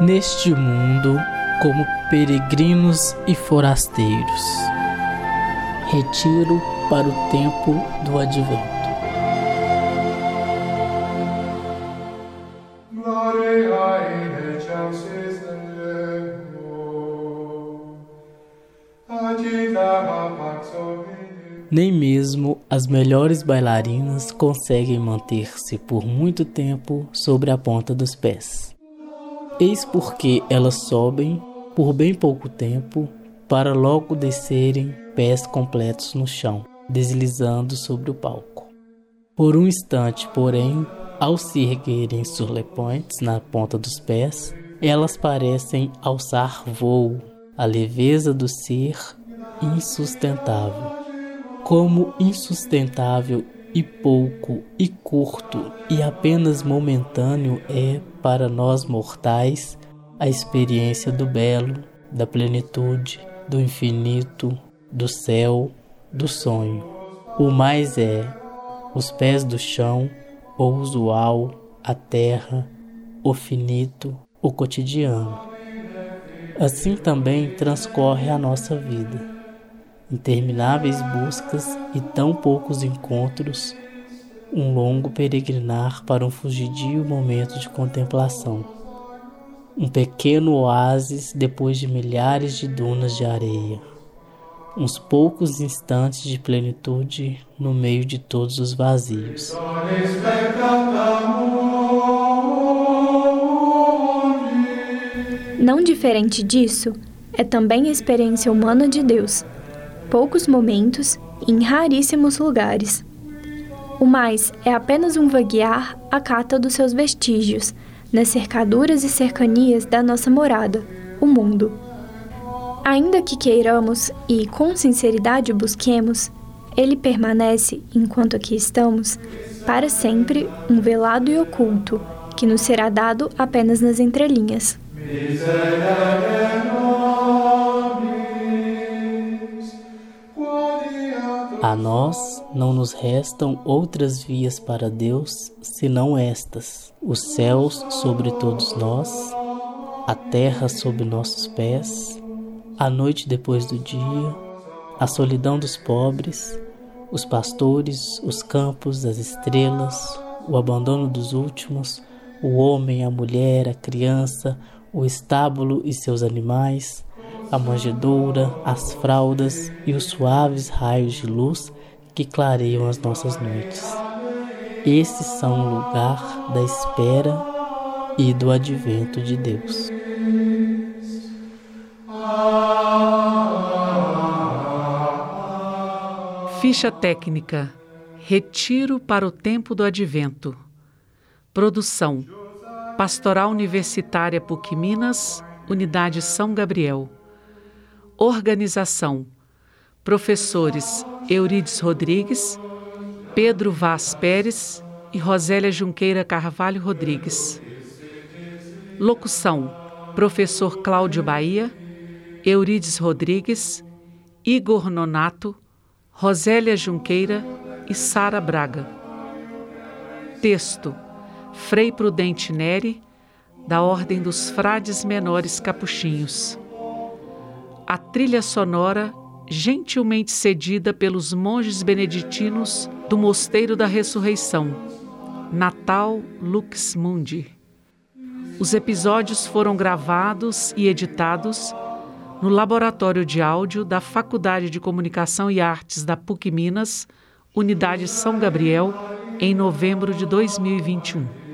neste mundo como peregrinos e forasteiros. Retiro para o tempo do advento. Nem mesmo as melhores bailarinas conseguem manter-se por muito tempo sobre a ponta dos pés. Eis porque elas sobem por bem pouco tempo para logo descerem pés completos no chão, deslizando sobre o palco. Por um instante, porém, ao se erguerem surlepantes na ponta dos pés, elas parecem alçar voo, a leveza do ser insustentável como insustentável e pouco e curto e apenas momentâneo é para nós mortais a experiência do belo, da plenitude, do infinito, do céu, do sonho. O mais é os pés do chão, o usual, a terra, o finito, o cotidiano. Assim também transcorre a nossa vida intermináveis buscas e tão poucos encontros, um longo peregrinar para um fugidio momento de contemplação. Um pequeno oásis depois de milhares de dunas de areia. Uns poucos instantes de plenitude no meio de todos os vazios. Não diferente disso, é também a experiência humana de Deus poucos momentos e em raríssimos lugares. O mais é apenas um vaguear à cata dos seus vestígios, nas cercaduras e cercanias da nossa morada, o mundo. Ainda que queiramos e com sinceridade busquemos, ele permanece, enquanto aqui estamos, para sempre um velado e oculto, que nos será dado apenas nas entrelinhas. Nós não nos restam outras vias para Deus senão estas: os céus sobre todos nós, a terra sob nossos pés, a noite depois do dia, a solidão dos pobres, os pastores, os campos, as estrelas, o abandono dos últimos, o homem, a mulher, a criança, o estábulo e seus animais a manjedoura, as fraldas e os suaves raios de luz que clareiam as nossas noites. Esses são o lugar da espera e do advento de Deus. Ficha técnica: Retiro para o tempo do advento. Produção: Pastoral Universitária PUC Minas, Unidade São Gabriel. Organização: Professores Eurides Rodrigues, Pedro Vaz Pérez e Rosélia Junqueira Carvalho Rodrigues. Locução: Professor Cláudio Bahia, Eurides Rodrigues, Igor Nonato, Rosélia Junqueira e Sara Braga. Texto: Frei Prudente Neri, da Ordem dos Frades Menores Capuchinhos a trilha sonora gentilmente cedida pelos monges beneditinos do Mosteiro da Ressurreição, Natal Lux Mundi. Os episódios foram gravados e editados no Laboratório de Áudio da Faculdade de Comunicação e Artes da PUC Minas, Unidade São Gabriel, em novembro de 2021.